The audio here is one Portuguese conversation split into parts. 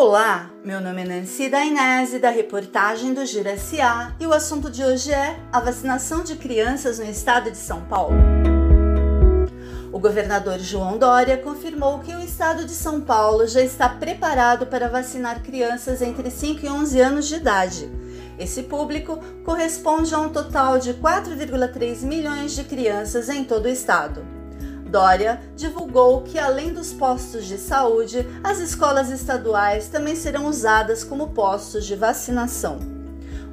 Olá, meu nome é Nancy Dainese, da reportagem do Giro SA, e o assunto de hoje é a vacinação de crianças no estado de São Paulo. O governador João Dória confirmou que o estado de São Paulo já está preparado para vacinar crianças entre 5 e 11 anos de idade. Esse público corresponde a um total de 4,3 milhões de crianças em todo o estado. Dória divulgou que, além dos postos de saúde, as escolas estaduais também serão usadas como postos de vacinação.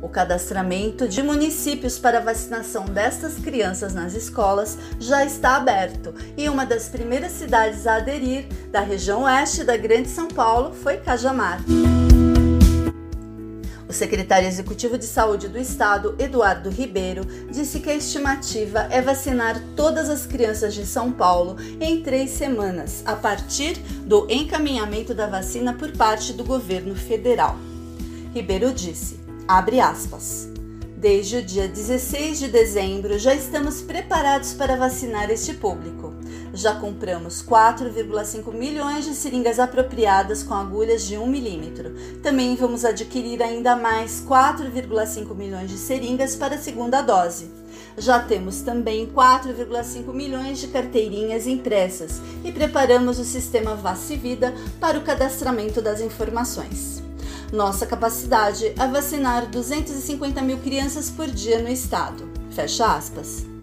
O cadastramento de municípios para vacinação destas crianças nas escolas já está aberto e uma das primeiras cidades a aderir da região oeste da Grande São Paulo foi Cajamar secretário executivo de saúde do estado, Eduardo Ribeiro, disse que a estimativa é vacinar todas as crianças de São Paulo em três semanas, a partir do encaminhamento da vacina por parte do governo federal. Ribeiro disse, abre aspas, Desde o dia 16 de dezembro já estamos preparados para vacinar este público. Já compramos 4,5 milhões de seringas apropriadas com agulhas de 1 milímetro. Também vamos adquirir ainda mais 4,5 milhões de seringas para a segunda dose. Já temos também 4,5 milhões de carteirinhas impressas e preparamos o sistema Vacivida para o cadastramento das informações. Nossa capacidade é vacinar 250 mil crianças por dia no estado. Fecha aspas.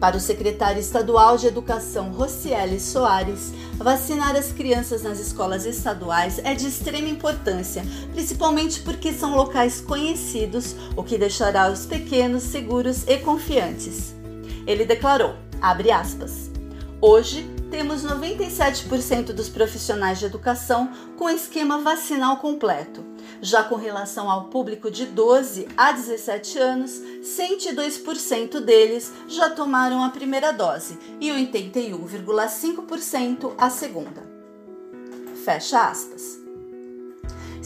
Para o secretário estadual de Educação, Rocieli Soares, vacinar as crianças nas escolas estaduais é de extrema importância, principalmente porque são locais conhecidos, o que deixará os pequenos seguros e confiantes. Ele declarou, aspas, Hoje, temos 97% dos profissionais de educação com esquema vacinal completo. Já com relação ao público de 12 a 17 anos, 102% deles já tomaram a primeira dose e 81,5% a segunda. Fecha aspas.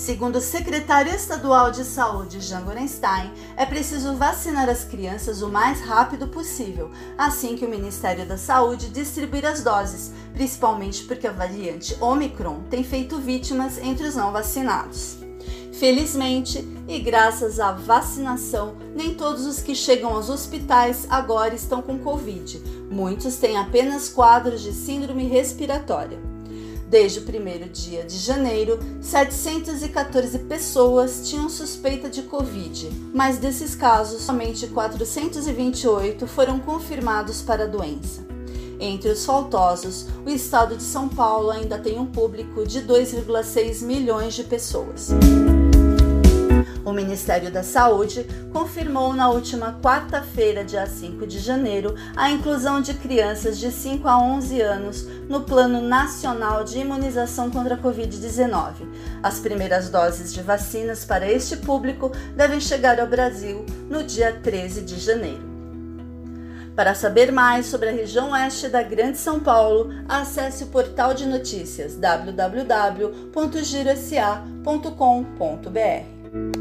Segundo o secretário estadual de saúde, Jean Gorenstein, é preciso vacinar as crianças o mais rápido possível, assim que o Ministério da Saúde distribuir as doses, principalmente porque a variante Omicron tem feito vítimas entre os não vacinados. Felizmente, e graças à vacinação, nem todos os que chegam aos hospitais agora estão com Covid. Muitos têm apenas quadros de síndrome respiratória. Desde o primeiro dia de janeiro, 714 pessoas tinham suspeita de Covid, mas desses casos, somente 428 foram confirmados para a doença. Entre os faltosos, o estado de São Paulo ainda tem um público de 2,6 milhões de pessoas. O Ministério da Saúde confirmou na última quarta-feira, dia 5 de janeiro, a inclusão de crianças de 5 a 11 anos no Plano Nacional de Imunização contra a Covid-19. As primeiras doses de vacinas para este público devem chegar ao Brasil no dia 13 de janeiro. Para saber mais sobre a região oeste da Grande São Paulo, acesse o portal de notícias www.girosa.com.br. thank you